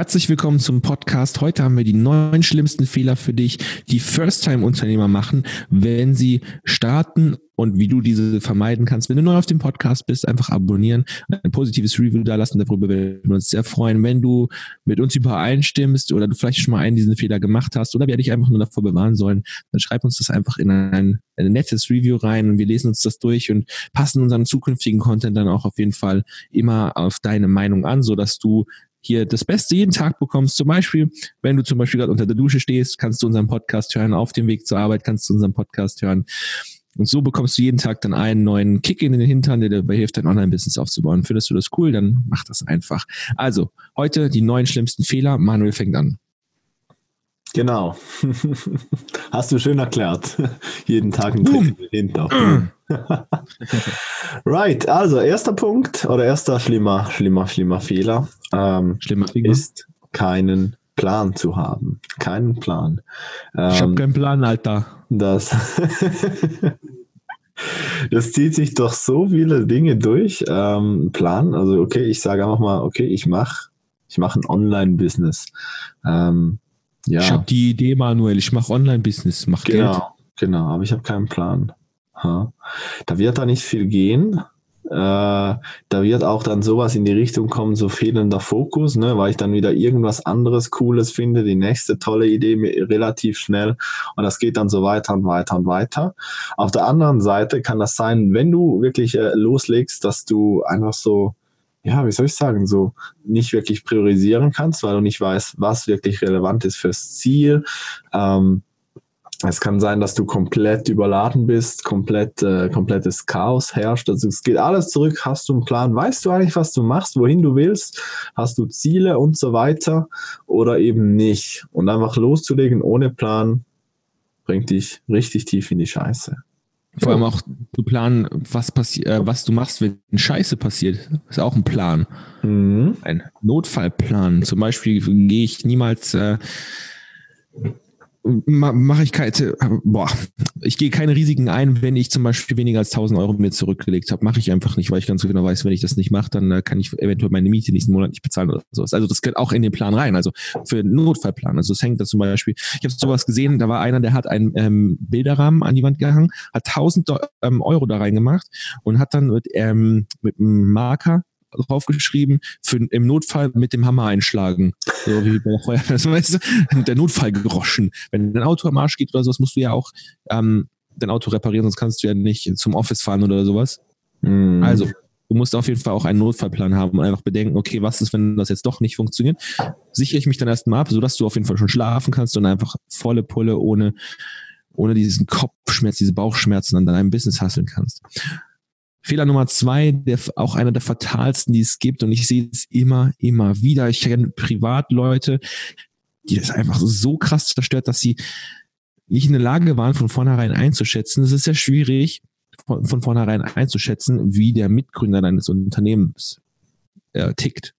Herzlich willkommen zum Podcast. Heute haben wir die neun schlimmsten Fehler für dich, die First-Time-Unternehmer machen, wenn sie starten und wie du diese vermeiden kannst. Wenn du neu auf dem Podcast bist, einfach abonnieren, ein positives Review da lassen. Darüber würden wir uns sehr freuen. Wenn du mit uns übereinstimmst oder du vielleicht schon mal einen diesen Fehler gemacht hast oder wir dich einfach nur davor bewahren sollen, dann schreib uns das einfach in ein, ein nettes Review rein und wir lesen uns das durch und passen unseren zukünftigen Content dann auch auf jeden Fall immer auf deine Meinung an, so dass du hier das Beste jeden Tag bekommst. Zum Beispiel, wenn du zum Beispiel gerade unter der Dusche stehst, kannst du unseren Podcast hören. Auf dem Weg zur Arbeit kannst du unseren Podcast hören. Und so bekommst du jeden Tag dann einen neuen Kick in den Hintern, der dabei hilft, dein Online-Business aufzubauen. Findest du das cool? Dann mach das einfach. Also, heute die neun schlimmsten Fehler. Manuel fängt an. Genau. Hast du schön erklärt. jeden Tag ein Trick in den Hintern. right, also erster Punkt oder erster schlimmer, schlimmer, schlimmer Fehler ähm, schlimmer ist keinen Plan zu haben. Keinen Plan. Ähm, ich habe keinen Plan, Alter. Das, das zieht sich doch so viele Dinge durch. Ähm, Plan, also okay, ich sage einfach mal, okay, ich mache ich mach ein Online-Business. Ähm, ja. Ich habe die Idee, Manuel, ich mache Online-Business, mach genau, Geld. Genau, aber ich habe keinen Plan. Ha. Da wird da nicht viel gehen. Äh, da wird auch dann sowas in die Richtung kommen, so fehlender Fokus, ne, weil ich dann wieder irgendwas anderes Cooles finde, die nächste tolle Idee relativ schnell und das geht dann so weiter und weiter und weiter. Auf der anderen Seite kann das sein, wenn du wirklich äh, loslegst, dass du einfach so ja, wie soll ich sagen, so nicht wirklich priorisieren kannst, weil du nicht weißt, was wirklich relevant ist fürs Ziel. Ähm, es kann sein, dass du komplett überladen bist, komplett, äh, komplettes Chaos herrscht. Also es geht alles zurück. Hast du einen Plan? Weißt du eigentlich, was du machst, wohin du willst? Hast du Ziele und so weiter? Oder eben nicht? Und einfach loszulegen ohne Plan bringt dich richtig tief in die Scheiße. Vor allem auch zu planen, was passiert, äh, was du machst, wenn Scheiße passiert. ist auch ein Plan. Mhm. Ein Notfallplan. Zum Beispiel gehe ich niemals äh, mache ich keine, boah, ich gehe keine Risiken ein, wenn ich zum Beispiel weniger als 1000 Euro mir zurückgelegt habe. Mache ich einfach nicht, weil ich ganz genau weiß, wenn ich das nicht mache, dann äh, kann ich eventuell meine Miete nächsten Monat nicht bezahlen oder sowas. Also das gehört auch in den Plan rein, also für einen Notfallplan. Also es hängt da zum Beispiel, ich habe sowas gesehen, da war einer, der hat einen ähm, Bilderrahmen an die Wand gehangen, hat 1000 ähm, Euro da reingemacht und hat dann mit, ähm, mit einem Marker draufgeschrieben, für, im Notfall mit dem Hammer einschlagen. So wie bei der Feuerwehr, das weißt du, der Notfall geroschen. Wenn dein Auto am Arsch geht oder sowas, musst du ja auch ähm, dein Auto reparieren, sonst kannst du ja nicht zum Office fahren oder sowas. Mhm. Also, du musst auf jeden Fall auch einen Notfallplan haben und einfach bedenken, okay, was ist, wenn das jetzt doch nicht funktioniert? Sichere ich mich dann erstmal ab, sodass du auf jeden Fall schon schlafen kannst und einfach volle Pulle ohne, ohne diesen Kopfschmerz, diese Bauchschmerzen an deinem Business hasseln kannst. Fehler Nummer zwei, der auch einer der fatalsten, die es gibt, und ich sehe es immer, immer wieder. Ich kenne Privatleute, die das einfach so krass zerstört, dass sie nicht in der Lage waren, von vornherein einzuschätzen. Es ist sehr schwierig, von, von vornherein einzuschätzen, wie der Mitgründer deines Unternehmens äh, tickt.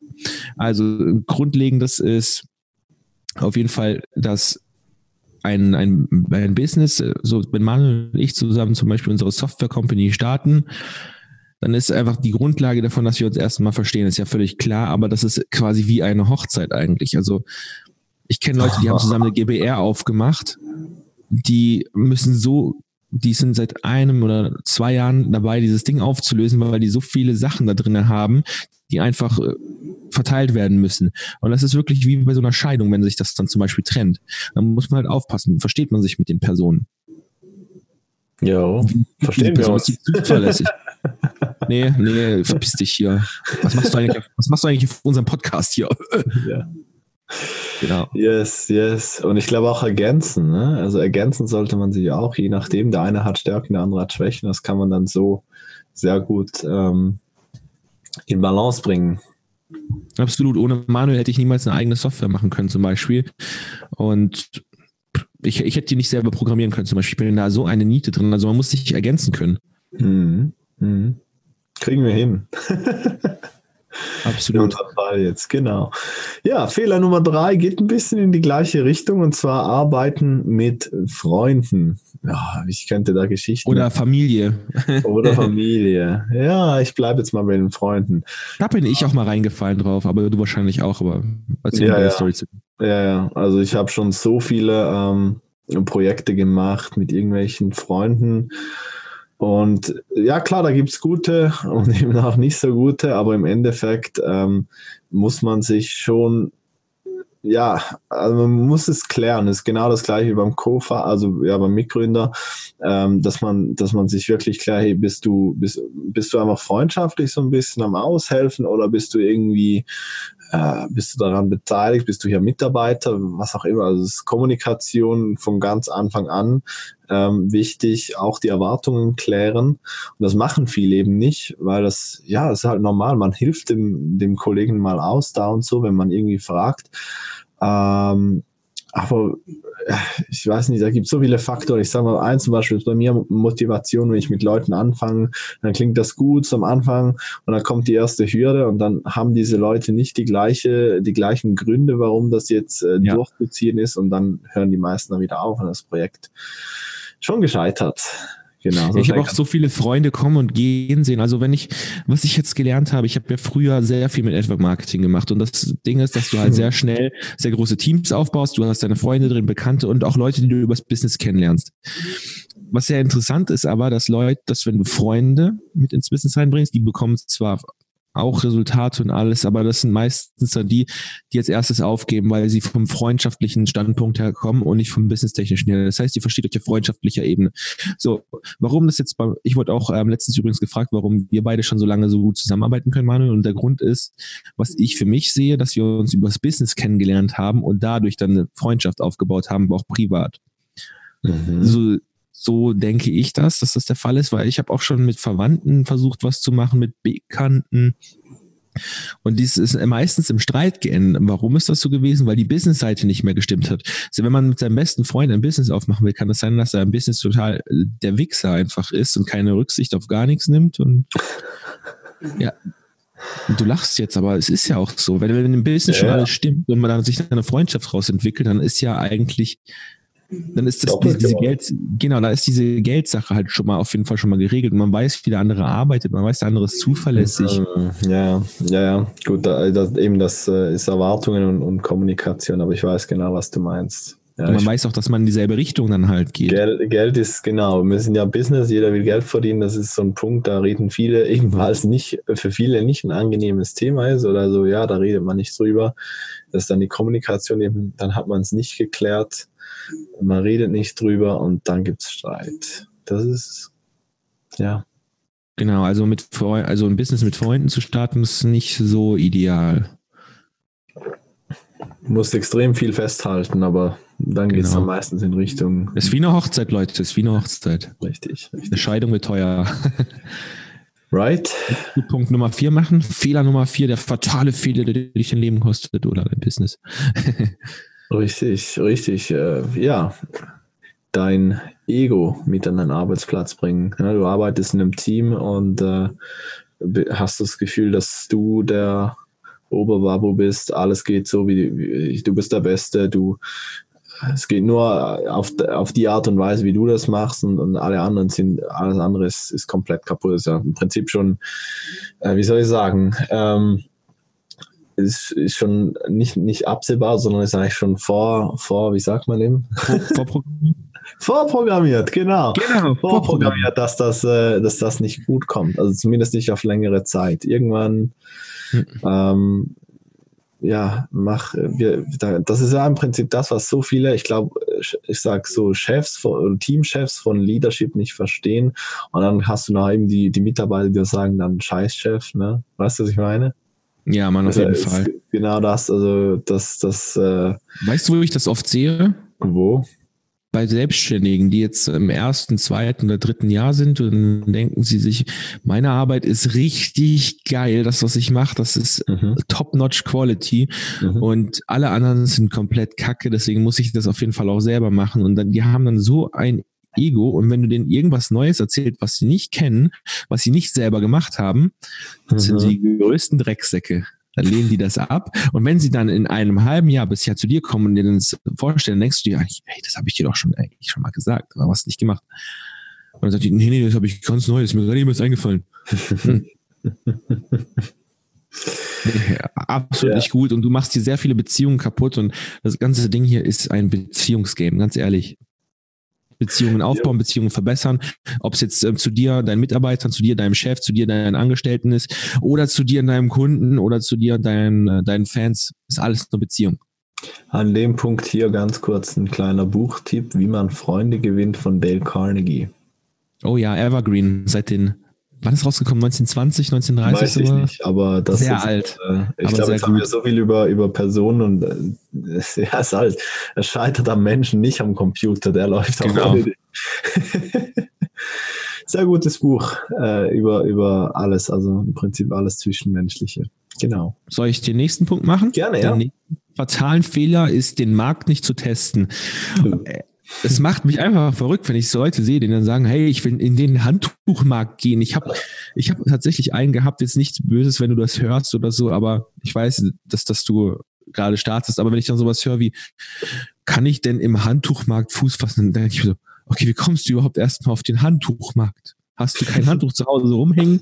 Also grundlegendes ist auf jeden Fall, dass ein, ein, ein Business, so wenn Manuel und ich zusammen zum Beispiel unsere Software Company starten, dann ist einfach die Grundlage davon, dass wir uns erstmal verstehen, ist ja völlig klar, aber das ist quasi wie eine Hochzeit eigentlich. Also ich kenne Leute, die haben zusammen eine GBR aufgemacht, die müssen so, die sind seit einem oder zwei Jahren dabei, dieses Ding aufzulösen, weil die so viele Sachen da drin haben, die einfach äh, verteilt werden müssen. Und das ist wirklich wie bei so einer Scheidung, wenn sich das dann zum Beispiel trennt. Dann muss man halt aufpassen, versteht man sich mit den Personen. Ja, verstehen wir uns. Zuverlässig. nee, nee, verpiss dich hier. Was machst du eigentlich, was machst du eigentlich auf unserem Podcast hier? ja. Genau. Yes, yes. Und ich glaube auch ergänzen. Ne? Also ergänzen sollte man sich auch, je nachdem. Der eine hat Stärken, der andere hat Schwächen. Das kann man dann so sehr gut ähm, in Balance bringen. Absolut. Ohne Manuel hätte ich niemals eine eigene Software machen können, zum Beispiel. Und ich, ich hätte die nicht selber programmieren können, zum Beispiel. Ich bin da so eine Niete drin. Also man muss sich ergänzen können. Mhm. Mhm. Kriegen wir hin. Absolut. Fall jetzt, genau. Ja, Fehler Nummer drei geht ein bisschen in die gleiche Richtung und zwar arbeiten mit Freunden. Ja, ich könnte da Geschichten. Oder Familie. Oder Familie. Ja, ich bleibe jetzt mal bei den Freunden. Da bin ich auch mal reingefallen drauf, aber du wahrscheinlich auch, aber erzähl ja, mal ja. Story zu. Ja, ja, also ich habe schon so viele ähm, Projekte gemacht mit irgendwelchen Freunden und ja, klar, da gibt's gute und eben auch nicht so gute, aber im Endeffekt ähm, muss man sich schon, ja, also man muss es klären. Das ist genau das gleiche wie beim Kofa, also ja, beim Mitgründer, ähm, dass man, dass man sich wirklich klärt, hey, bist du, bist, bist du einfach freundschaftlich so ein bisschen am Aushelfen oder bist du irgendwie äh, bist du daran beteiligt, bist du hier Mitarbeiter, was auch immer. Also es ist Kommunikation von ganz Anfang an ähm, wichtig, auch die Erwartungen klären. Und das machen viele eben nicht, weil das, ja, das ist halt normal. Man hilft dem, dem Kollegen mal aus da und so, wenn man irgendwie fragt. Ähm, aber äh, ich weiß nicht, da gibt es so viele Faktoren. Ich sage mal, eins zum Beispiel ist bei mir Motivation, wenn ich mit Leuten anfange, dann klingt das gut zum Anfang und dann kommt die erste Hürde und dann haben diese Leute nicht die gleiche, die gleichen Gründe, warum das jetzt äh, ja. durchzuziehen ist und dann hören die meisten dann wieder auf und das Projekt schon gescheitert. Genau. So ich habe auch so viele Freunde kommen und gehen sehen. Also wenn ich, was ich jetzt gelernt habe, ich habe ja früher sehr viel mit Network Marketing gemacht und das Ding ist, dass du halt sehr schnell sehr große Teams aufbaust. Du hast deine Freunde drin, Bekannte und auch Leute, die du übers Business kennenlernst. Was sehr interessant ist aber, dass Leute, dass wenn du Freunde mit ins Business reinbringst, die bekommen zwar auch Resultate und alles, aber das sind meistens dann die, die als erstes aufgeben, weil sie vom freundschaftlichen Standpunkt her kommen und nicht vom businesstechnischen her. Das heißt, ihr versteht euch auf freundschaftlicher Ebene. So, warum das jetzt bei, ich wurde auch ähm, letztens übrigens gefragt, warum wir beide schon so lange so gut zusammenarbeiten können, Manuel, und der Grund ist, was ich für mich sehe, dass wir uns über das Business kennengelernt haben und dadurch dann eine Freundschaft aufgebaut haben, auch privat. Mhm. So, so denke ich das, dass das der Fall ist, weil ich habe auch schon mit Verwandten versucht, was zu machen, mit Bekannten. Und dies ist meistens im Streit geendet. Warum ist das so gewesen? Weil die Business-Seite nicht mehr gestimmt hat. Also wenn man mit seinem besten Freund ein Business aufmachen will, kann es das sein, dass er ein Business total äh, der Wichser einfach ist und keine Rücksicht auf gar nichts nimmt. Und ja, du lachst jetzt, aber es ist ja auch so. Wenn, wenn im Business ja. schon alles stimmt und man dann sich eine Freundschaft raus entwickelt, dann ist ja eigentlich dann ist das diese, diese Geld, genau, da ist diese Geldsache halt schon mal auf jeden Fall schon mal geregelt. Man weiß, wie der andere arbeitet, man weiß, der andere ist zuverlässig. Mhm. Ja, ja, ja, gut, da, das, eben das äh, ist Erwartungen und, und, Kommunikation, aber ich weiß genau, was du meinst. Ja, man weiß auch, dass man in dieselbe Richtung dann halt geht. Geld, Geld ist genau, wir sind ja Business, jeder will Geld verdienen, das ist so ein Punkt, da reden viele, ebenfalls nicht, für viele nicht ein angenehmes Thema ist oder so, ja, da redet man nicht drüber. Das ist dann die Kommunikation eben, dann hat man es nicht geklärt man redet nicht drüber und dann gibt es Streit. Das ist, ja. Genau, also mit also ein Business mit Freunden zu starten, ist nicht so ideal. Du musst extrem viel festhalten, aber dann geht es genau. dann meistens in Richtung. Es ist wie eine Hochzeit, Leute, es ist wie eine Hochzeit. Richtig. richtig. Eine Scheidung wird teuer. Right. Punkt Nummer vier machen. Fehler Nummer vier, der fatale Fehler, der dich dein Leben kostet oder dein Business. Richtig, richtig. Äh, ja, dein Ego mit an deinen Arbeitsplatz bringen. Ja, du arbeitest in einem Team und äh, hast das Gefühl, dass du der Oberbabo bist. Alles geht so, wie, wie du bist der Beste. Du, es geht nur auf, auf die Art und Weise, wie du das machst und, und alle anderen sind, alles andere ist, ist komplett kaputt. Das ist ja im Prinzip schon, äh, wie soll ich sagen, ähm, ist, ist schon nicht, nicht absehbar, sondern ist eigentlich schon vor, vor wie sagt man eben? Vorprogrammiert. vorprogrammiert, genau. Genau. Vorprogrammiert, dass das, äh, dass das nicht gut kommt. Also zumindest nicht auf längere Zeit. Irgendwann, mhm. ähm, ja, mach, wir, das ist ja im Prinzip das, was so viele, ich glaube, ich sag so Chefs von, Teamchefs von Leadership nicht verstehen. Und dann hast du noch eben die, die Mitarbeiter, die sagen dann Scheißchef, ne? Weißt du, was ich meine? Ja, man, auf jeden Fall. Genau das, also das, das. Äh weißt du, wo ich das oft sehe? Wo? Bei Selbstständigen, die jetzt im ersten, zweiten oder dritten Jahr sind und denken sie sich, meine Arbeit ist richtig geil, das, was ich mache, das ist mhm. top-notch Quality mhm. und alle anderen sind komplett kacke, deswegen muss ich das auf jeden Fall auch selber machen und dann, die haben dann so ein Ego und wenn du denen irgendwas Neues erzählst, was sie nicht kennen, was sie nicht selber gemacht haben, das mhm. sind die größten Drecksäcke. Dann lehnen die das ab. Und wenn sie dann in einem halben Jahr bisher zu dir kommen und dir das vorstellen, denkst du dir eigentlich, hey, das habe ich dir doch schon eigentlich schon mal gesagt, aber was nicht gemacht. Und dann sagt die, nee, nee, das habe ich ganz neu, das ist mir gerade eben eingefallen. Ja, absolut ja. nicht gut und du machst hier sehr viele Beziehungen kaputt und das ganze Ding hier ist ein Beziehungsgame, ganz ehrlich. Beziehungen aufbauen, ja. Beziehungen verbessern, ob es jetzt äh, zu dir, deinen Mitarbeitern, zu dir, deinem Chef, zu dir, deinen Angestellten ist oder zu dir, deinem Kunden oder zu dir, deinen, äh, deinen Fans, ist alles eine Beziehung. An dem Punkt hier ganz kurz ein kleiner Buchtipp, wie man Freunde gewinnt von Dale Carnegie. Oh ja, Evergreen, seit den Wann ist rausgekommen? 1920, 1930? Weiß ich nicht, aber das sehr ist, alt. Äh, ich glaube, jetzt gut. haben wir so viel über, über Personen und äh, ja, ist halt, es scheitert am Menschen, nicht am Computer, der läuft genau. auf Sehr gutes Buch äh, über, über alles, also im Prinzip alles Zwischenmenschliche. Genau. Soll ich den nächsten Punkt machen? Gerne, ja. Der fatalen Fehler ist, den Markt nicht zu testen. Es macht mich einfach verrückt, wenn ich so Leute sehe, die dann sagen, hey, ich will in den Handtuchmarkt gehen. Ich habe ich hab tatsächlich einen gehabt, jetzt nichts Böses, wenn du das hörst oder so, aber ich weiß, dass, dass du gerade startest. Aber wenn ich dann sowas höre wie, kann ich denn im Handtuchmarkt Fuß fassen? Dann denke ich mir so, okay, wie kommst du überhaupt erstmal auf den Handtuchmarkt? Hast du kein Handtuch zu Hause rumhängen?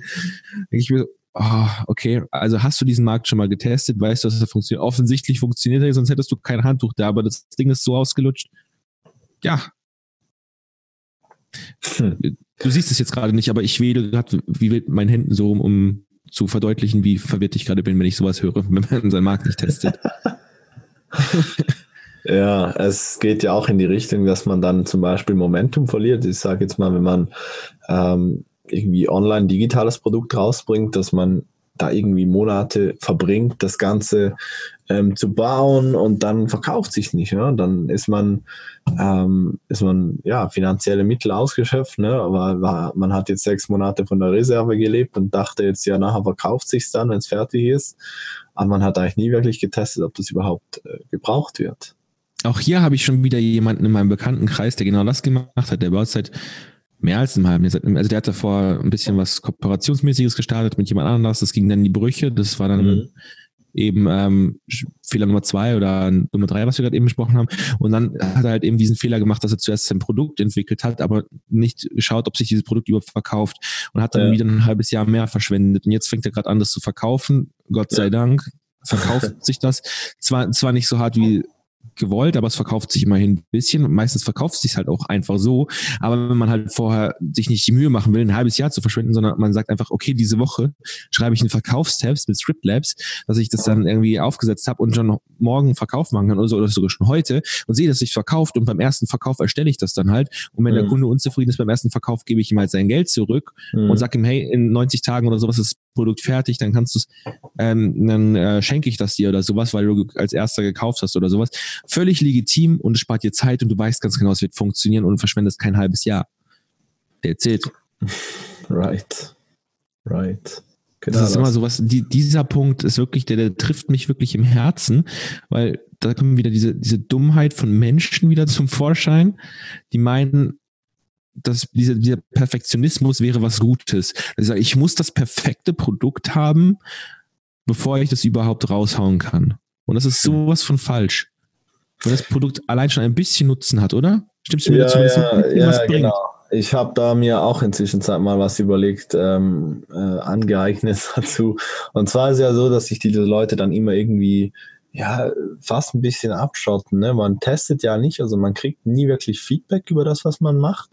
Denke ich mir so, oh, okay, also hast du diesen Markt schon mal getestet? Weißt du, dass das funktioniert? Offensichtlich funktioniert er, sonst hättest du kein Handtuch da, aber das Ding ist so ausgelutscht ja. Hm. Du siehst es jetzt gerade nicht, aber ich wedel gerade wie wild meinen Händen so rum, um zu verdeutlichen, wie verwirrt ich gerade bin, wenn ich sowas höre, wenn man seinen Markt nicht testet. ja, es geht ja auch in die Richtung, dass man dann zum Beispiel Momentum verliert. Ich sage jetzt mal, wenn man ähm, irgendwie online digitales Produkt rausbringt, dass man da irgendwie Monate verbringt, das Ganze ähm, zu bauen und dann verkauft sich nicht. Ja? Dann ist man, ähm, ist man ja finanzielle Mittel ausgeschöpft, ne? aber war, man hat jetzt sechs Monate von der Reserve gelebt und dachte jetzt, ja, nachher verkauft sich dann, wenn es fertig ist. Aber man hat eigentlich nie wirklich getestet, ob das überhaupt äh, gebraucht wird. Auch hier habe ich schon wieder jemanden in meinem Bekanntenkreis, der genau das gemacht hat. Der baut seit mehr als einem halben Jahr. Also der hat davor ein bisschen was Kooperationsmäßiges gestartet mit jemand anders. Das ging dann in die Brüche. Das war dann mhm. eben ähm, Fehler Nummer zwei oder Nummer drei, was wir gerade eben besprochen haben. Und dann hat er halt eben diesen Fehler gemacht, dass er zuerst sein Produkt entwickelt hat, aber nicht geschaut, ob sich dieses Produkt überhaupt verkauft und hat dann ja. wieder ein halbes Jahr mehr verschwendet. Und jetzt fängt er gerade an, das zu verkaufen. Gott sei ja. Dank verkauft sich das. Zwar, zwar nicht so hart wie gewollt, aber es verkauft sich immerhin ein bisschen. Meistens verkauft es sich halt auch einfach so. Aber wenn man halt vorher sich nicht die Mühe machen will, ein halbes Jahr zu verschwinden, sondern man sagt einfach, okay, diese Woche schreibe ich einen Verkaufstabs mit Script Labs, dass ich das dann irgendwie aufgesetzt habe und schon morgen Verkauf machen kann oder, so, oder sogar schon heute und sehe, dass sich verkauft und beim ersten Verkauf erstelle ich das dann halt. Und wenn mhm. der Kunde unzufrieden ist beim ersten Verkauf, gebe ich ihm halt sein Geld zurück mhm. und sage ihm, hey, in 90 Tagen oder sowas ist Produkt fertig, dann kannst du es, ähm, dann äh, schenke ich das dir oder sowas, weil du als erster gekauft hast oder sowas. Völlig legitim und es spart dir Zeit und du weißt ganz genau, es wird funktionieren und verschwendest kein halbes Jahr. Der zählt. Right. Right. Genau das ist immer sowas, die, dieser Punkt ist wirklich, der, der trifft mich wirklich im Herzen, weil da kommt wieder diese, diese Dummheit von Menschen wieder zum Vorschein, die meinen, dass dieser, dieser Perfektionismus wäre was Gutes. Also ich muss das perfekte Produkt haben, bevor ich das überhaupt raushauen kann. Und das ist sowas von falsch. Weil das Produkt allein schon ein bisschen Nutzen hat, oder? Stimmst du mir ja, dazu, dass ja, es ja, was bringt? Genau. Ich habe da mir auch inzwischen Zeit mal was überlegt, ähm, äh, angeeignet dazu. Und zwar ist es ja so, dass sich diese Leute dann immer irgendwie ja, fast ein bisschen abschotten. Ne? Man testet ja nicht, also man kriegt nie wirklich Feedback über das, was man macht.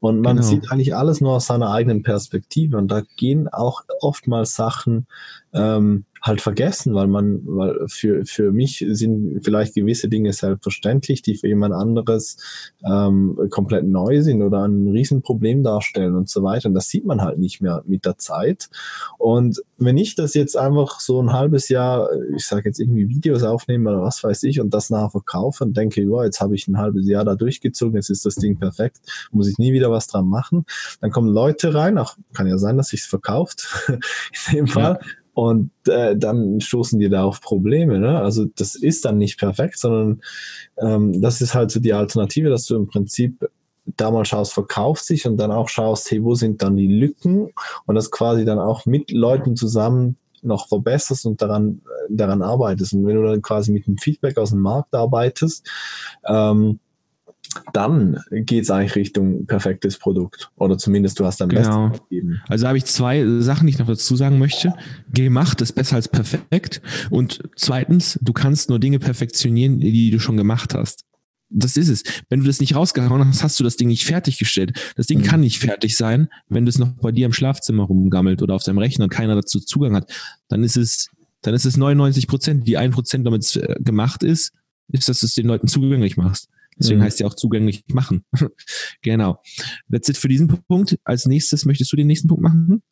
Und man genau. sieht eigentlich alles nur aus seiner eigenen Perspektive. Und da gehen auch oftmals Sachen ähm, halt vergessen, weil man, weil für, für mich sind vielleicht gewisse Dinge selbstverständlich, die für jemand anderes ähm, komplett neu sind oder ein Riesenproblem darstellen und so weiter. Und das sieht man halt nicht mehr mit der Zeit. Und wenn ich das jetzt einfach so ein halbes Jahr, ich sage jetzt irgendwie Videos aufnehme oder was weiß ich und das nachher verkaufe und denke, wow, jetzt habe ich ein halbes Jahr da durchgezogen, jetzt ist das Ding perfekt, muss ich nie wieder was dran machen. Dann kommen Leute rein, auch kann ja sein, dass sich's verkauft, in dem Fall. Ja und äh, dann stoßen die da auf Probleme. Ne? Also das ist dann nicht perfekt, sondern ähm, das ist halt so die Alternative, dass du im Prinzip da mal schaust, verkauft sich und dann auch schaust, hey, wo sind dann die Lücken und das quasi dann auch mit Leuten zusammen noch verbesserst und daran, daran arbeitest. Und wenn du dann quasi mit dem Feedback aus dem Markt arbeitest, ähm, dann geht es eigentlich Richtung perfektes Produkt. Oder zumindest du hast dann genau. gegeben. Also habe ich zwei Sachen, die ich noch dazu sagen möchte. Gemacht ist besser als perfekt. Und zweitens, du kannst nur Dinge perfektionieren, die du schon gemacht hast. Das ist es. Wenn du das nicht rausgehauen hast, hast du das Ding nicht fertiggestellt. Das Ding mhm. kann nicht fertig sein, wenn du es noch bei dir im Schlafzimmer rumgammelt oder auf deinem Rechner und keiner dazu Zugang hat. Dann ist es, dann ist es 99 Prozent. Die ein Prozent damit äh, gemacht ist, ist, dass du es den Leuten zugänglich machst. Deswegen mhm. heißt ja auch zugänglich machen. genau. That's it für diesen Punkt. Als nächstes möchtest du den nächsten Punkt machen?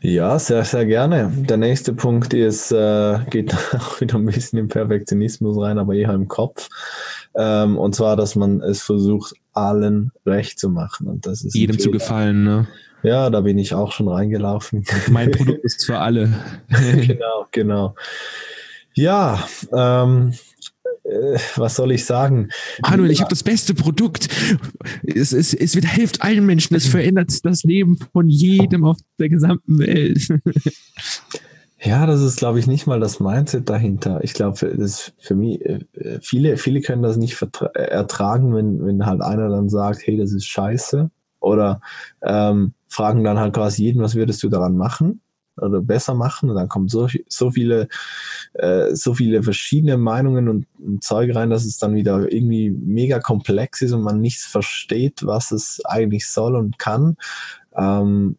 Ja, sehr, sehr gerne. Der nächste Punkt ist, äh, geht auch wieder ein bisschen im Perfektionismus rein, aber eher im Kopf. Ähm, und zwar, dass man es versucht, allen recht zu machen. Und das ist jedem zu gefallen, ne? Ja, da bin ich auch schon reingelaufen. Mein Produkt ist für alle. genau, genau. Ja, ähm, äh, was soll ich sagen? Manuel, ich habe das beste Produkt. Es, es, es wird, hilft allen Menschen. Es verändert das Leben von jedem auf der gesamten Welt. Ja, das ist, glaube ich, nicht mal das Mindset dahinter. Ich glaube, das für mich, äh, viele, viele können das nicht ertragen, wenn, wenn halt einer dann sagt, hey, das ist scheiße. Oder ähm, fragen dann halt quasi jeden, was würdest du daran machen? Oder besser machen. Und dann kommen so, so viele, äh, so viele verschiedene Meinungen und, und Zeug rein, dass es dann wieder irgendwie mega komplex ist und man nicht versteht, was es eigentlich soll und kann. Ähm,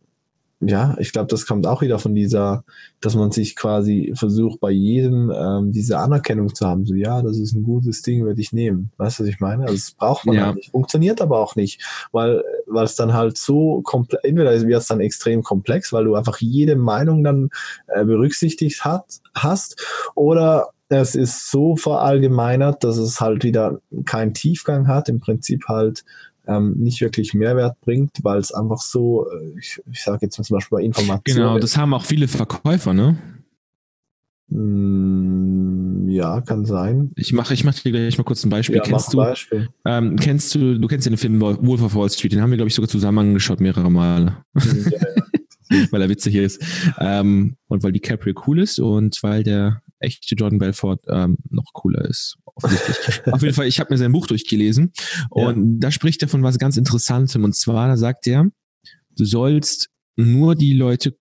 ja, ich glaube, das kommt auch wieder von dieser, dass man sich quasi versucht, bei jedem ähm, diese Anerkennung zu haben. So, ja, das ist ein gutes Ding, würde ich nehmen. Weißt du, was ich meine? Also, das braucht man ja. halt nicht. Funktioniert aber auch nicht, weil, weil es dann halt so komplex, entweder wird es dann extrem komplex, weil du einfach jede Meinung dann äh, berücksichtigt hat, hast, oder es ist so verallgemeinert, dass es halt wieder keinen Tiefgang hat, im Prinzip halt ähm, nicht wirklich Mehrwert bringt, weil es einfach so, äh, ich, ich sage jetzt zum Beispiel bei Informationen. Genau, das haben auch viele Verkäufer, ne? Mm, ja, kann sein. Ich mache ich mach dir gleich mal kurz ein Beispiel. Ja, kennst du, Beispiel. Ähm, kennst du, du kennst ja den Film Wolf of Wall Street, den haben wir, glaube ich, sogar zusammen angeschaut, mehrere Male. Ja, ja. weil er witzig ist. Ähm, und weil DiCaprio cool ist und weil der echte Jordan Belfort ähm, noch cooler ist. Auf jeden Fall, ich habe mir sein Buch durchgelesen und ja. da spricht er von was ganz Interessantem. Und zwar, da sagt er, du sollst nur die Leute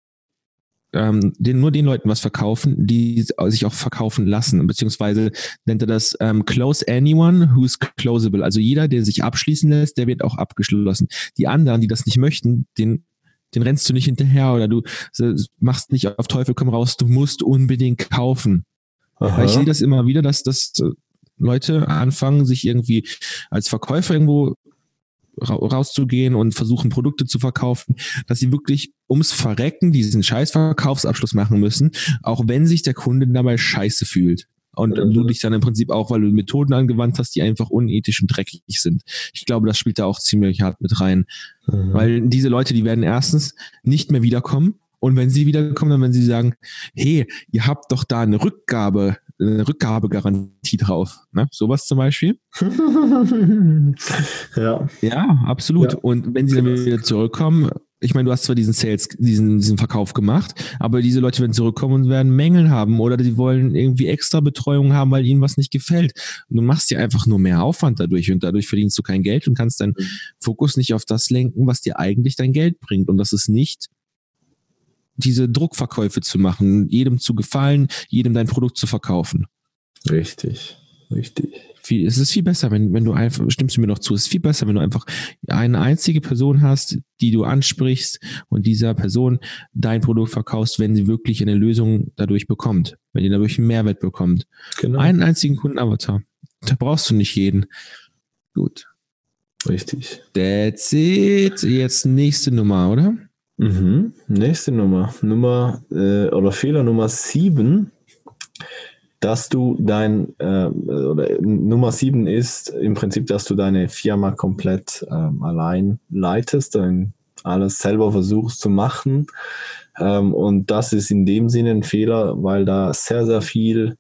ähm, den, nur den Leuten was verkaufen, die sich auch verkaufen lassen, beziehungsweise nennt er das ähm, Close Anyone who's closable. Also jeder, der sich abschließen lässt, der wird auch abgeschlossen. Die anderen, die das nicht möchten, den den rennst du nicht hinterher oder du machst nicht auf Teufel komm raus, du musst unbedingt kaufen. Aha. Weil ich sehe das immer wieder, dass, dass Leute anfangen, sich irgendwie als Verkäufer irgendwo rauszugehen und versuchen, Produkte zu verkaufen, dass sie wirklich ums Verrecken diesen scheiß Verkaufsabschluss machen müssen, auch wenn sich der Kunde dabei scheiße fühlt. Und du dich dann im Prinzip auch, weil du Methoden angewandt hast, die einfach unethisch und dreckig sind. Ich glaube, das spielt da auch ziemlich hart mit rein. Mhm. Weil diese Leute, die werden erstens nicht mehr wiederkommen. Und wenn sie wiederkommen, dann werden sie sagen, hey, ihr habt doch da eine Rückgabe, eine Rückgabegarantie drauf. Ne? Sowas zum Beispiel. ja. Ja, absolut. Ja. Und wenn sie dann wieder zurückkommen, ich meine, du hast zwar diesen Sales, diesen, diesen Verkauf gemacht, aber diese Leute werden zurückkommen und werden Mängel haben oder die wollen irgendwie extra Betreuung haben, weil ihnen was nicht gefällt. Und du machst dir einfach nur mehr Aufwand dadurch und dadurch verdienst du kein Geld und kannst deinen mhm. Fokus nicht auf das lenken, was dir eigentlich dein Geld bringt. Und das ist nicht diese Druckverkäufe zu machen, jedem zu gefallen, jedem dein Produkt zu verkaufen. Richtig, richtig viel, es ist viel besser, wenn, wenn du einfach, stimmst du mir noch zu, es ist viel besser, wenn du einfach eine einzige Person hast, die du ansprichst und dieser Person dein Produkt verkaufst, wenn sie wirklich eine Lösung dadurch bekommt, wenn die dadurch einen Mehrwert bekommt. Genau. Einen einzigen Kundenavatar. Da brauchst du nicht jeden. Gut. Richtig. That's it. Jetzt nächste Nummer, oder? Mhm. Nächste Nummer. Nummer äh, oder Fehler Nummer sieben dass du dein, äh, oder Nummer sieben ist im Prinzip, dass du deine Firma komplett ähm, allein leitest, dann alles selber versuchst zu machen. Ähm, und das ist in dem Sinne ein Fehler, weil da sehr, sehr viel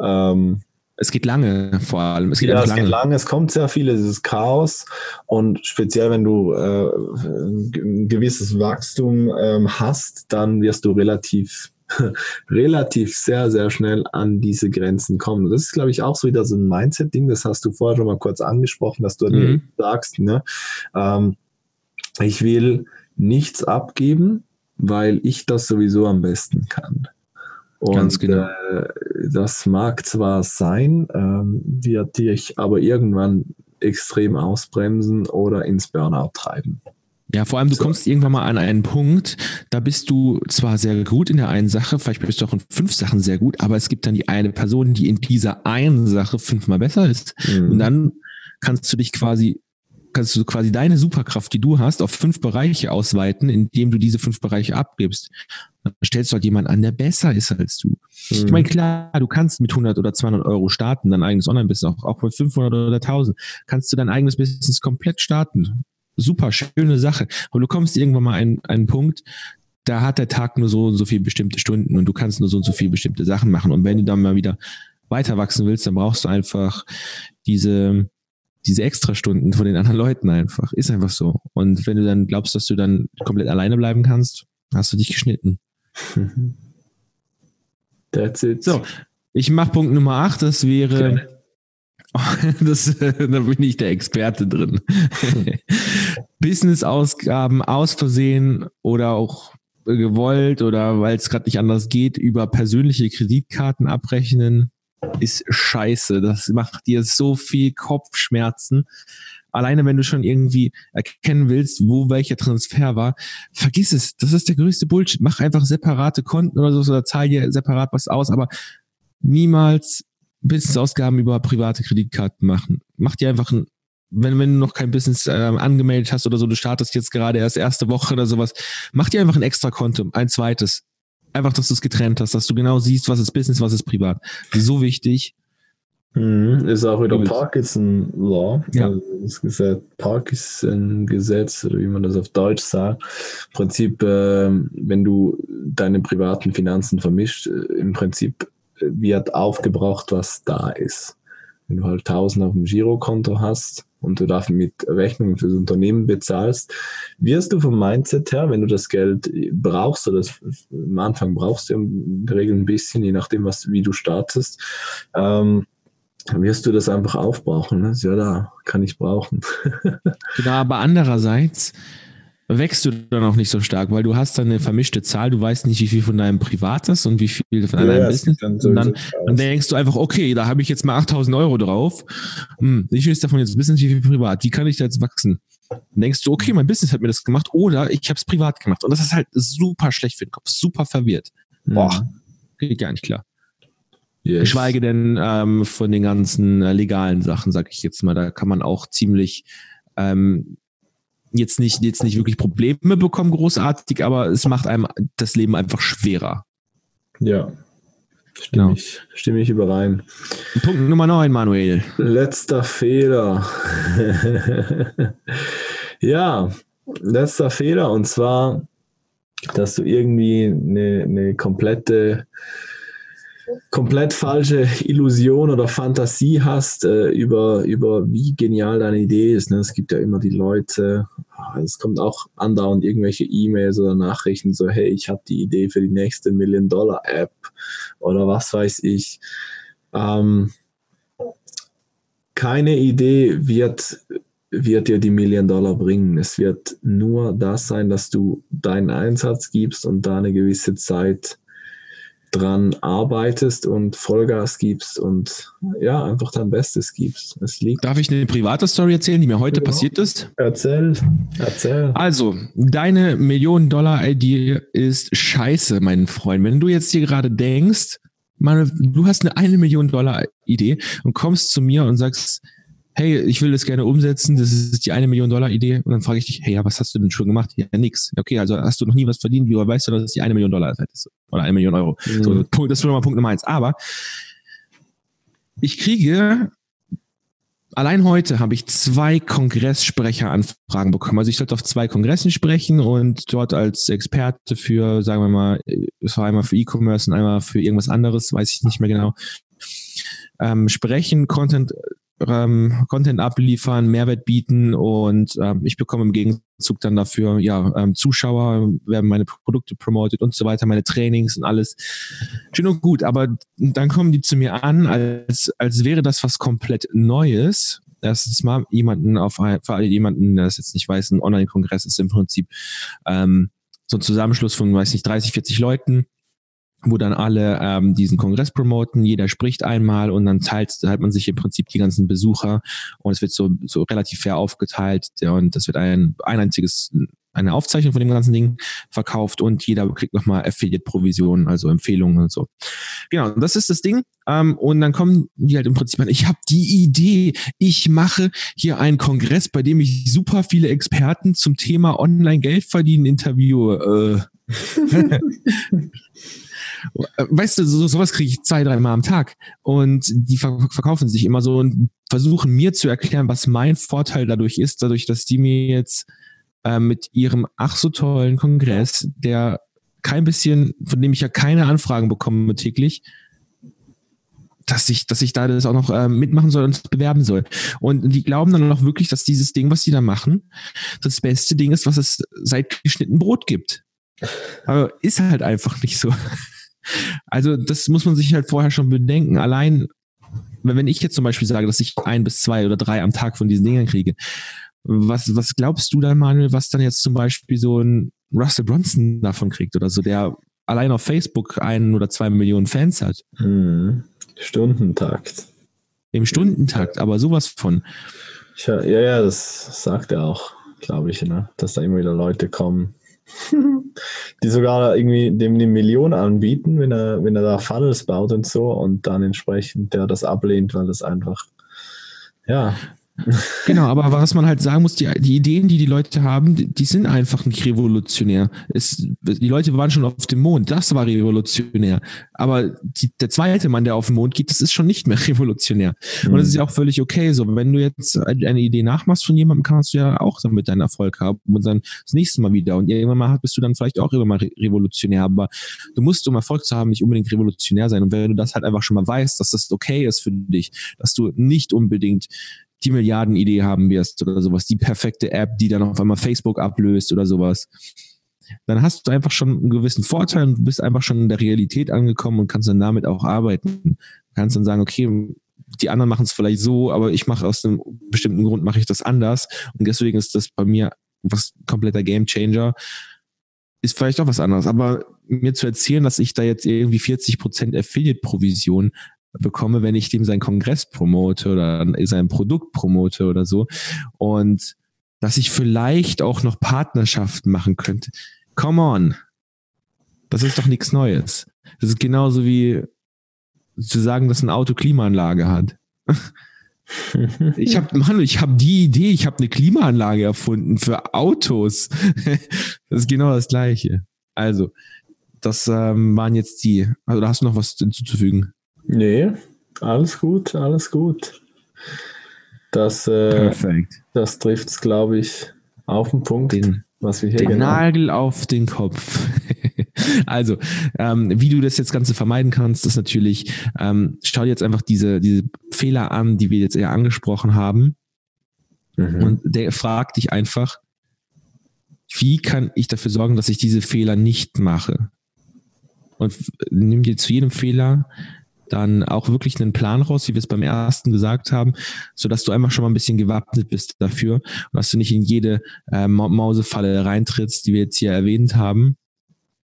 ähm, Es geht lange vor allem. Es geht ja, es lange. geht lange, es kommt sehr viel, es ist Chaos und speziell wenn du äh, ein gewisses Wachstum ähm, hast, dann wirst du relativ relativ sehr, sehr schnell an diese Grenzen kommen. Das ist, glaube ich, auch so wieder so ein Mindset-Ding, das hast du vorher schon mal kurz angesprochen, dass du mhm. sagst, ne? Ähm, ich will nichts abgeben, weil ich das sowieso am besten kann. Und Ganz genau. Äh, das mag zwar sein, ähm, wird dich aber irgendwann extrem ausbremsen oder ins Burnout treiben. Ja, vor allem, du so. kommst irgendwann mal an einen Punkt, da bist du zwar sehr gut in der einen Sache, vielleicht bist du auch in fünf Sachen sehr gut, aber es gibt dann die eine Person, die in dieser einen Sache fünfmal besser ist. Mhm. Und dann kannst du dich quasi, kannst du quasi deine Superkraft, die du hast, auf fünf Bereiche ausweiten, indem du diese fünf Bereiche abgibst. Dann stellst du halt jemanden an, der besser ist als du. Mhm. Ich meine, klar, du kannst mit 100 oder 200 Euro starten, dein eigenes Online-Business, auch, auch mit 500 oder 1000, kannst du dein eigenes Business komplett starten super schöne Sache. Aber du kommst irgendwann mal an einen Punkt, da hat der Tag nur so und so viele bestimmte Stunden und du kannst nur so und so viele bestimmte Sachen machen. Und wenn du dann mal wieder weiter wachsen willst, dann brauchst du einfach diese, diese Extrastunden von den anderen Leuten einfach. Ist einfach so. Und wenn du dann glaubst, dass du dann komplett alleine bleiben kannst, hast du dich geschnitten. That's it. So, ich mache Punkt Nummer 8, das wäre. Das, da bin ich der Experte drin. Business-Ausgaben aus Versehen oder auch gewollt oder weil es gerade nicht anders geht, über persönliche Kreditkarten abrechnen, ist scheiße. Das macht dir so viel Kopfschmerzen. Alleine wenn du schon irgendwie erkennen willst, wo welcher Transfer war, vergiss es. Das ist der größte Bullshit. Mach einfach separate Konten oder so oder zahl dir separat was aus, aber niemals Business-Ausgaben über private Kreditkarten machen. Mach dir einfach ein, wenn, wenn du noch kein Business äh, angemeldet hast oder so, du startest jetzt gerade erst erste Woche oder sowas, mach dir einfach ein extra Konto, ein zweites. Einfach, dass du es getrennt hast, dass du genau siehst, was ist Business, was ist privat. So wichtig. Mhm, ist auch wieder Parkinson Law, ja. also das Gesetz, Parkinson Gesetz, oder wie man das auf Deutsch sagt. Im Prinzip, äh, wenn du deine privaten Finanzen vermischt, äh, im Prinzip wird aufgebraucht, was da ist. Wenn du halt 1000 auf dem Girokonto hast und du dafür mit Rechnungen fürs Unternehmen bezahlst, wirst du vom Mindset her, wenn du das Geld brauchst, oder das, am Anfang brauchst du in der Regel ein bisschen, je nachdem, was, wie du startest, ähm, wirst du das einfach aufbrauchen. Ne? Ja, da kann ich brauchen. genau, aber andererseits, wächst du dann auch nicht so stark, weil du hast dann eine vermischte Zahl, du weißt nicht, wie viel von deinem Privat ist und wie viel von deinem ja, Business. Dann und dann, dann, denkst du einfach, okay, da habe ich jetzt mal 8000 Euro drauf. Hm, wie viel ist davon jetzt Business, wie viel privat? Wie kann ich da jetzt wachsen? Dann denkst du, okay, mein Business hat mir das gemacht oder ich habe es privat gemacht. Und das ist halt super schlecht für den Kopf, super verwirrt. Mhm. Boah, geht gar nicht klar. Yes. Geschweige denn ähm, von den ganzen äh, legalen Sachen, sag ich jetzt mal. Da kann man auch ziemlich ähm, jetzt nicht, jetzt nicht wirklich Probleme bekommen, großartig, aber es macht einem das Leben einfach schwerer. Ja. Stimme, genau. ich, stimme ich überein. Punkt Nummer 9, Manuel. Letzter Fehler. ja, letzter Fehler und zwar, dass du irgendwie eine, eine komplette komplett falsche Illusion oder Fantasie hast äh, über, über wie genial deine Idee ist. Ne? Es gibt ja immer die Leute, ah, es kommt auch andauernd irgendwelche E-Mails oder Nachrichten so, hey, ich habe die Idee für die nächste Million-Dollar-App oder was weiß ich. Ähm, keine Idee wird, wird dir die Million Dollar bringen. Es wird nur das sein, dass du deinen Einsatz gibst und da eine gewisse Zeit dran arbeitest und Vollgas gibst und ja, einfach dein Bestes gibst. Es liegt. Darf ich eine private Story erzählen, die mir heute ja. passiert ist? Erzähl, erzähl. Also, deine Millionen-Dollar-Idee ist scheiße, mein Freund. Wenn du jetzt hier gerade denkst, meine, du hast eine eine Million Dollar Idee und kommst zu mir und sagst, hey, ich will das gerne umsetzen, das ist die eine Million Dollar Idee. Und dann frage ich dich, hey, ja, was hast du denn schon gemacht? Ja, nix. Okay, also hast du noch nie was verdient, wie weißt du, dass es die eine Million Dollar ist? Oder eine Million Euro. Mhm. So, das ist schon mal Punkt Nummer eins. Aber ich kriege allein heute habe ich zwei Kongresssprecheranfragen bekommen. Also ich sollte auf zwei Kongressen sprechen und dort als Experte für, sagen wir mal, es war einmal für E-Commerce und einmal für irgendwas anderes, weiß ich nicht mehr genau, ähm, sprechen, Content ähm, Content abliefern, Mehrwert bieten und ähm, ich bekomme im Gegenzug dann dafür ja ähm, Zuschauer, werden meine Produkte promoted und so weiter, meine Trainings und alles. Schön und gut, aber dann kommen die zu mir an, als, als wäre das was komplett Neues. Erstens mal jemanden auf für alle jemanden, der das jetzt nicht weiß, ein Online-Kongress ist im Prinzip ähm, so ein Zusammenschluss von, weiß nicht, 30, 40 Leuten, wo dann alle ähm, diesen Kongress promoten, jeder spricht einmal und dann teilt, teilt man sich im Prinzip die ganzen Besucher und es wird so, so relativ fair aufgeteilt und das wird ein, ein einziges eine Aufzeichnung von dem ganzen Ding verkauft und jeder kriegt nochmal Affiliate-Provisionen, also Empfehlungen und so. Genau, das ist das Ding. Ähm, und dann kommen die halt im Prinzip an, ich habe die Idee, ich mache hier einen Kongress, bei dem ich super viele Experten zum Thema Online-Geld verdienen interviewe. Äh. weißt du, so, sowas kriege ich zwei, dreimal am Tag. Und die verkaufen sich immer so und versuchen mir zu erklären, was mein Vorteil dadurch ist, dadurch, dass die mir jetzt äh, mit ihrem ach so tollen Kongress, der kein bisschen, von dem ich ja keine Anfragen bekomme täglich, dass ich, dass ich da das auch noch äh, mitmachen soll und bewerben soll. Und die glauben dann auch wirklich, dass dieses Ding, was die da machen, das beste Ding ist, was es seit geschnitten Brot gibt. Aber ist halt einfach nicht so. Also das muss man sich halt vorher schon bedenken. Allein, wenn ich jetzt zum Beispiel sage, dass ich ein bis zwei oder drei am Tag von diesen Dingern kriege, was, was glaubst du dann, Manuel, was dann jetzt zum Beispiel so ein Russell Bronson davon kriegt oder so, der allein auf Facebook ein oder zwei Millionen Fans hat? Hm. Stundentakt. Im Stundentakt, aber sowas von. Ja, ja, das sagt er auch, glaube ich, ne? dass da immer wieder Leute kommen, die sogar irgendwie dem eine Million anbieten, wenn er, wenn er da Funnels baut und so und dann entsprechend der das ablehnt, weil das einfach, ja, Genau, aber was man halt sagen muss, die, die Ideen, die die Leute haben, die, die sind einfach nicht revolutionär. Es, die Leute waren schon auf dem Mond, das war revolutionär. Aber die, der zweite Mann, der auf den Mond geht, das ist schon nicht mehr revolutionär. Mhm. Und das ist ja auch völlig okay. So, wenn du jetzt eine Idee nachmachst von jemandem, kannst du ja auch damit deinen Erfolg haben und dann das nächste Mal wieder. Und irgendwann mal bist du dann vielleicht auch irgendwann mal revolutionär. Aber du musst, um Erfolg zu haben, nicht unbedingt revolutionär sein. Und wenn du das halt einfach schon mal weißt, dass das okay ist für dich, dass du nicht unbedingt die Milliardenidee haben wirst oder sowas, die perfekte App, die dann auf einmal Facebook ablöst oder sowas, dann hast du einfach schon einen gewissen Vorteil und bist einfach schon in der Realität angekommen und kannst dann damit auch arbeiten. Du kannst dann sagen, okay, die anderen machen es vielleicht so, aber ich mache aus einem bestimmten Grund mache ich das anders und deswegen ist das bei mir was kompletter Game Changer. Ist vielleicht auch was anderes, aber mir zu erzählen, dass ich da jetzt irgendwie 40% Affiliate-Provision bekomme, wenn ich dem seinen Kongress promote oder sein Produkt promote oder so. Und dass ich vielleicht auch noch Partnerschaften machen könnte. Come on. Das ist doch nichts Neues. Das ist genauso wie zu sagen, dass ein Auto Klimaanlage hat. Ich habe, Mann, ich habe die Idee, ich habe eine Klimaanlage erfunden für Autos. Das ist genau das Gleiche. Also, das ähm, waren jetzt die. Also, da hast du noch was hinzuzufügen? Nee, alles gut, alles gut. Das, äh, das trifft es, glaube ich, auf den Punkt, den, was wir hier Den genau Nagel auf den Kopf. also, ähm, wie du das jetzt Ganze vermeiden kannst, ist natürlich, ähm, schau dir jetzt einfach diese, diese Fehler an, die wir jetzt eher angesprochen haben. Mhm. Und der fragt dich einfach, wie kann ich dafür sorgen, dass ich diese Fehler nicht mache? Und nimm dir zu jedem Fehler dann auch wirklich einen Plan raus, wie wir es beim ersten gesagt haben, so dass du einfach schon mal ein bisschen gewappnet bist dafür und dass du nicht in jede äh, Mausefalle reintrittst, die wir jetzt hier erwähnt haben,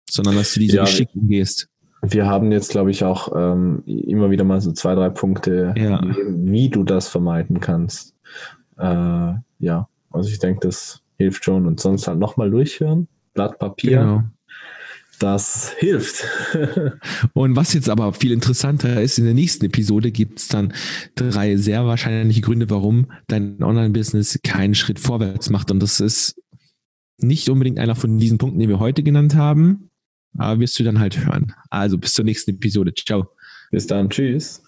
sondern dass du diese ja, geschickt umgehst. Wir haben jetzt, glaube ich, auch ähm, immer wieder mal so zwei, drei Punkte, ja. wie du das vermeiden kannst. Äh, ja, also ich denke, das hilft schon und sonst halt nochmal durchhören, Blatt Papier. Genau. Das hilft. Und was jetzt aber viel interessanter ist, in der nächsten Episode gibt es dann drei sehr wahrscheinliche Gründe, warum dein Online-Business keinen Schritt vorwärts macht. Und das ist nicht unbedingt einer von diesen Punkten, die wir heute genannt haben, aber wirst du dann halt hören. Also bis zur nächsten Episode. Ciao. Bis dann. Tschüss.